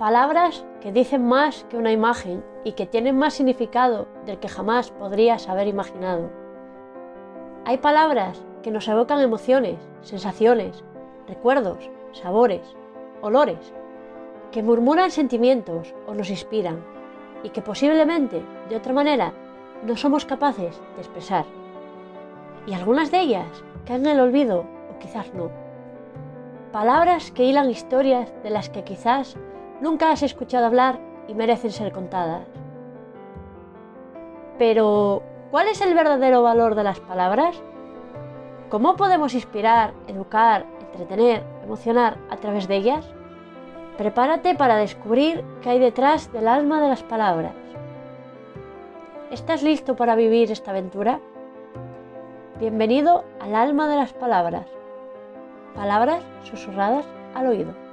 Palabras que dicen más que una imagen y que tienen más significado del que jamás podrías haber imaginado. Hay palabras que nos evocan emociones, sensaciones, recuerdos, sabores, olores, que murmuran sentimientos o nos inspiran y que posiblemente de otra manera no somos capaces de expresar. Y algunas de ellas caen en el olvido o quizás no. Palabras que hilan historias de las que quizás nunca has escuchado hablar y merecen ser contadas. Pero, ¿cuál es el verdadero valor de las palabras? ¿Cómo podemos inspirar, educar, entretener, emocionar a través de ellas? Prepárate para descubrir qué hay detrás del alma de las palabras. ¿Estás listo para vivir esta aventura? Bienvenido al alma de las palabras. Palabras susurradas al oído.